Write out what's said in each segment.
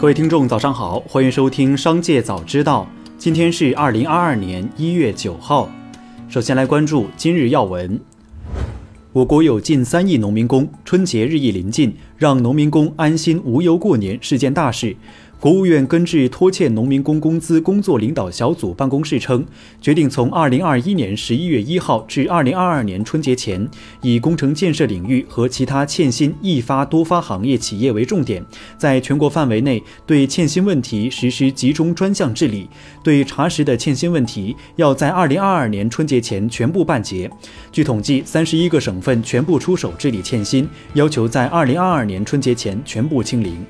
各位听众，早上好，欢迎收听《商界早知道》。今天是二零二二年一月九号。首先来关注今日要闻。我国有近三亿农民工，春节日益临近，让农民工安心无忧过年是件大事。国务院根治拖欠农民工工资工作领导小组办公室称，决定从二零二一年十一月一号至二零二二年春节前，以工程建设领域和其他欠薪易发多发行业企业为重点，在全国范围内对欠薪问题实施集中专项治理。对查实的欠薪问题，要在二零二二年春节前全部办结。据统计，三十一个省份全部出手治理欠薪，要求在二零二二年春节前全部清零。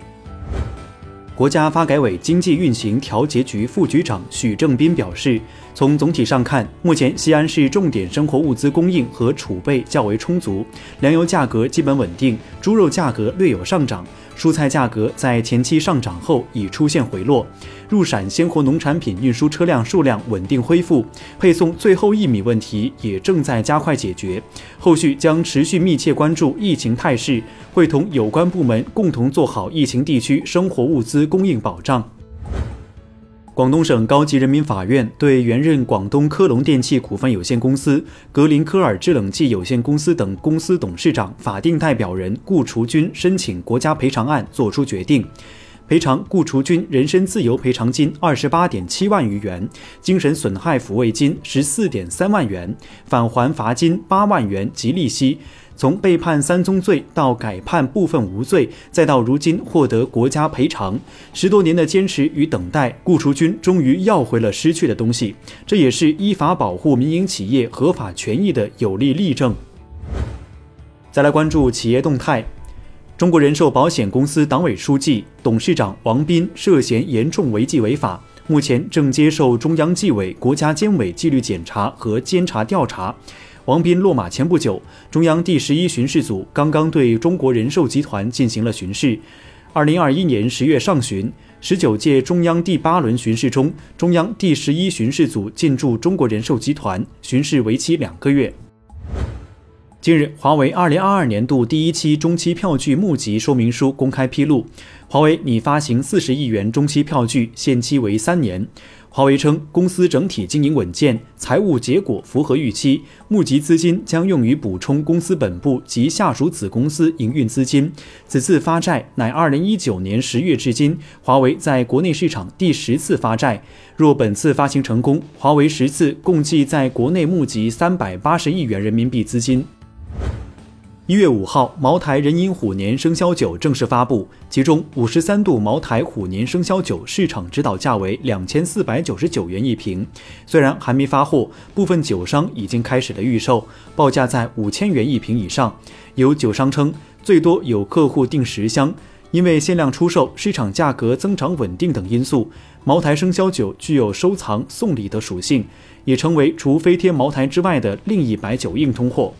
国家发改委经济运行调节局副局长许正斌表示，从总体上看，目前西安市重点生活物资供应和储备较为充足，粮油价格基本稳定，猪肉价格略有上涨。蔬菜价格在前期上涨后已出现回落，入陕鲜活农产品运输车辆数量稳定恢复，配送最后一米问题也正在加快解决。后续将持续密切关注疫情态势，会同有关部门共同做好疫情地区生活物资供应保障。广东省高级人民法院对原任广东科龙电器股份有限公司、格林科尔制冷剂有限公司等公司董事长、法定代表人顾雏军申请国家赔偿案作出决定，赔偿顾雏军人身自由赔偿金二十八点七万余元，精神损害抚慰金十四点三万元，返还罚金八万元及利息。从被判三宗罪到改判部分无罪，再到如今获得国家赔偿，十多年的坚持与等待，顾雏军终于要回了失去的东西。这也是依法保护民营企业合法权益的有力例证。再来关注企业动态，中国人寿保险公司党委书记、董事长王斌涉嫌严重违纪违法，目前正接受中央纪委国家监委纪律检查和监察调查。王斌落马前不久，中央第十一巡视组刚刚对中国人寿集团进行了巡视。二零二一年十月上旬，十九届中央第八轮巡视中，中央第十一巡视组进驻中国人寿集团，巡视为期两个月。近日，华为二零二二年度第一期中期票据募集说明书公开披露，华为拟发行四十亿元中期票据，限期为三年。华为称，公司整体经营稳健，财务结果符合预期，募集资金将用于补充公司本部及下属子公司营运资金。此次发债乃二零一九年十月至今，华为在国内市场第十次发债。若本次发行成功，华为十次共计在国内募集三百八十亿元人民币资金。一月五号，茅台人饮虎年生肖酒正式发布，其中五十三度茅台虎年生肖酒市场指导价为两千四百九十九元一瓶。虽然还没发货，部分酒商已经开始了预售，报价在五千元一瓶以上。有酒商称，最多有客户订十箱，因为限量出售、市场价格增长稳定等因素，茅台生肖酒具有收藏送礼的属性，也成为除飞天茅台之外的另一白酒硬通货。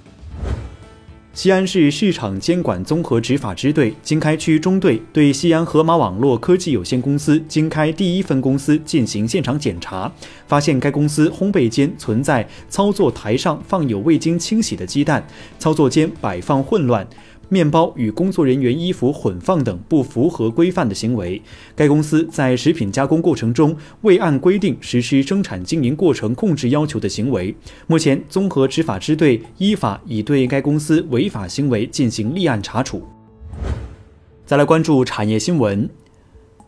西安市市场监管综合执法支队经开区中队对西安河马网络科技有限公司经开第一分公司进行现场检查，发现该公司烘焙间存在操作台上放有未经清洗的鸡蛋，操作间摆放混乱。面包与工作人员衣服混放等不符合规范的行为，该公司在食品加工过程中未按规定实施生产经营过程控制要求的行为。目前，综合执法支队依法已对该公司违法行为进行立案查处。再来关注产业新闻。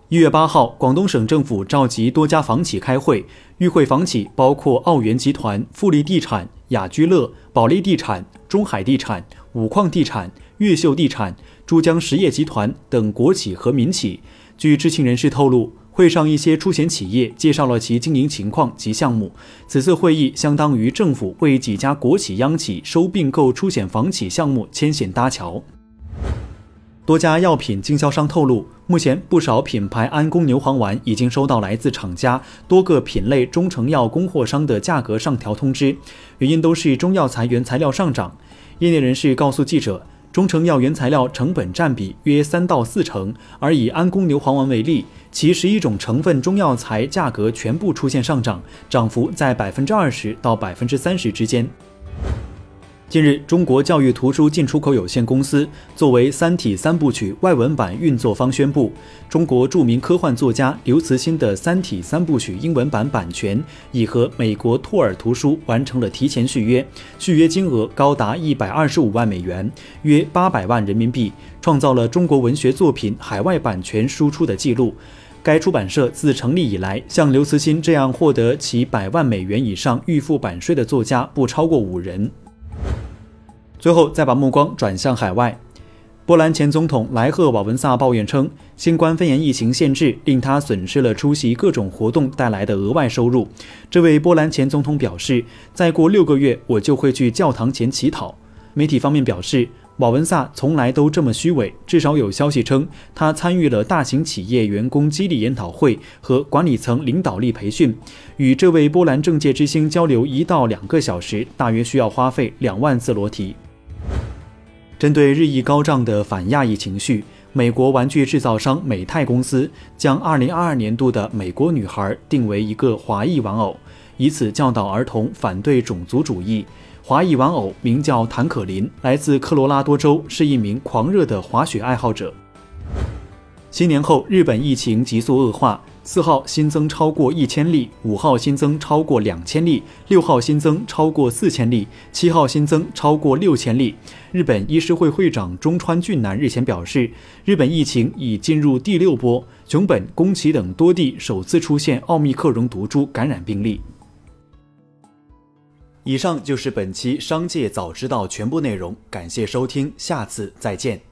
一月八号，广东省政府召集多家房企开会，与会房企包括奥园集团、富力地产、雅居乐、保利地产、中海地产、五矿地产。越秀地产、珠江实业集团等国企和民企。据知情人士透露，会上一些出险企业介绍了其经营情况及项目。此次会议相当于政府为几家国企央企收并购出险房企项目牵线搭桥。多家药品经销商透露，目前不少品牌安宫牛黄丸已经收到来自厂家多个品类中成药供货商的价格上调通知，原因都是中药材原材料上涨。业内人士告诉记者。中成药原材料成本占比约三到四成，而以安宫牛黄丸为例，其十一种成分中药材价格全部出现上涨，涨幅在百分之二十到百分之三十之间。近日，中国教育图书进出口有限公司作为《三体》三部曲外文版运作方宣布，中国著名科幻作家刘慈欣的《三体》三部曲英文版版权已和美国托尔图书完成了提前续约，续约金额高达一百二十五万美元，约八百万人民币，创造了中国文学作品海外版权输出的记录。该出版社自成立以来，像刘慈欣这样获得其百万美元以上预付版税的作家不超过五人。最后，再把目光转向海外。波兰前总统莱赫瓦文萨抱怨称，新冠肺炎疫情限制令他损失了出席各种活动带来的额外收入。这位波兰前总统表示：“再过六个月，我就会去教堂前乞讨。”媒体方面表示，瓦文萨从来都这么虚伪。至少有消息称，他参与了大型企业员工激励研讨会和管理层领导力培训。与这位波兰政界之星交流一到两个小时，大约需要花费两万字裸体。针对日益高涨的反亚裔情绪，美国玩具制造商美泰公司将2022年度的美国女孩定为一个华裔玩偶，以此教导儿童反对种族主义。华裔玩偶名叫谭可林，来自科罗拉多州，是一名狂热的滑雪爱好者。新年后，日本疫情急速恶化。四号新增超过一千例，五号新增超过两千例，六号新增超过四千例，七号新增超过六千例。日本医师会会长中川俊男日前表示，日本疫情已进入第六波，熊本、宫崎等多地首次出现奥密克戎毒株感染病例。以上就是本期商界早知道全部内容，感谢收听，下次再见。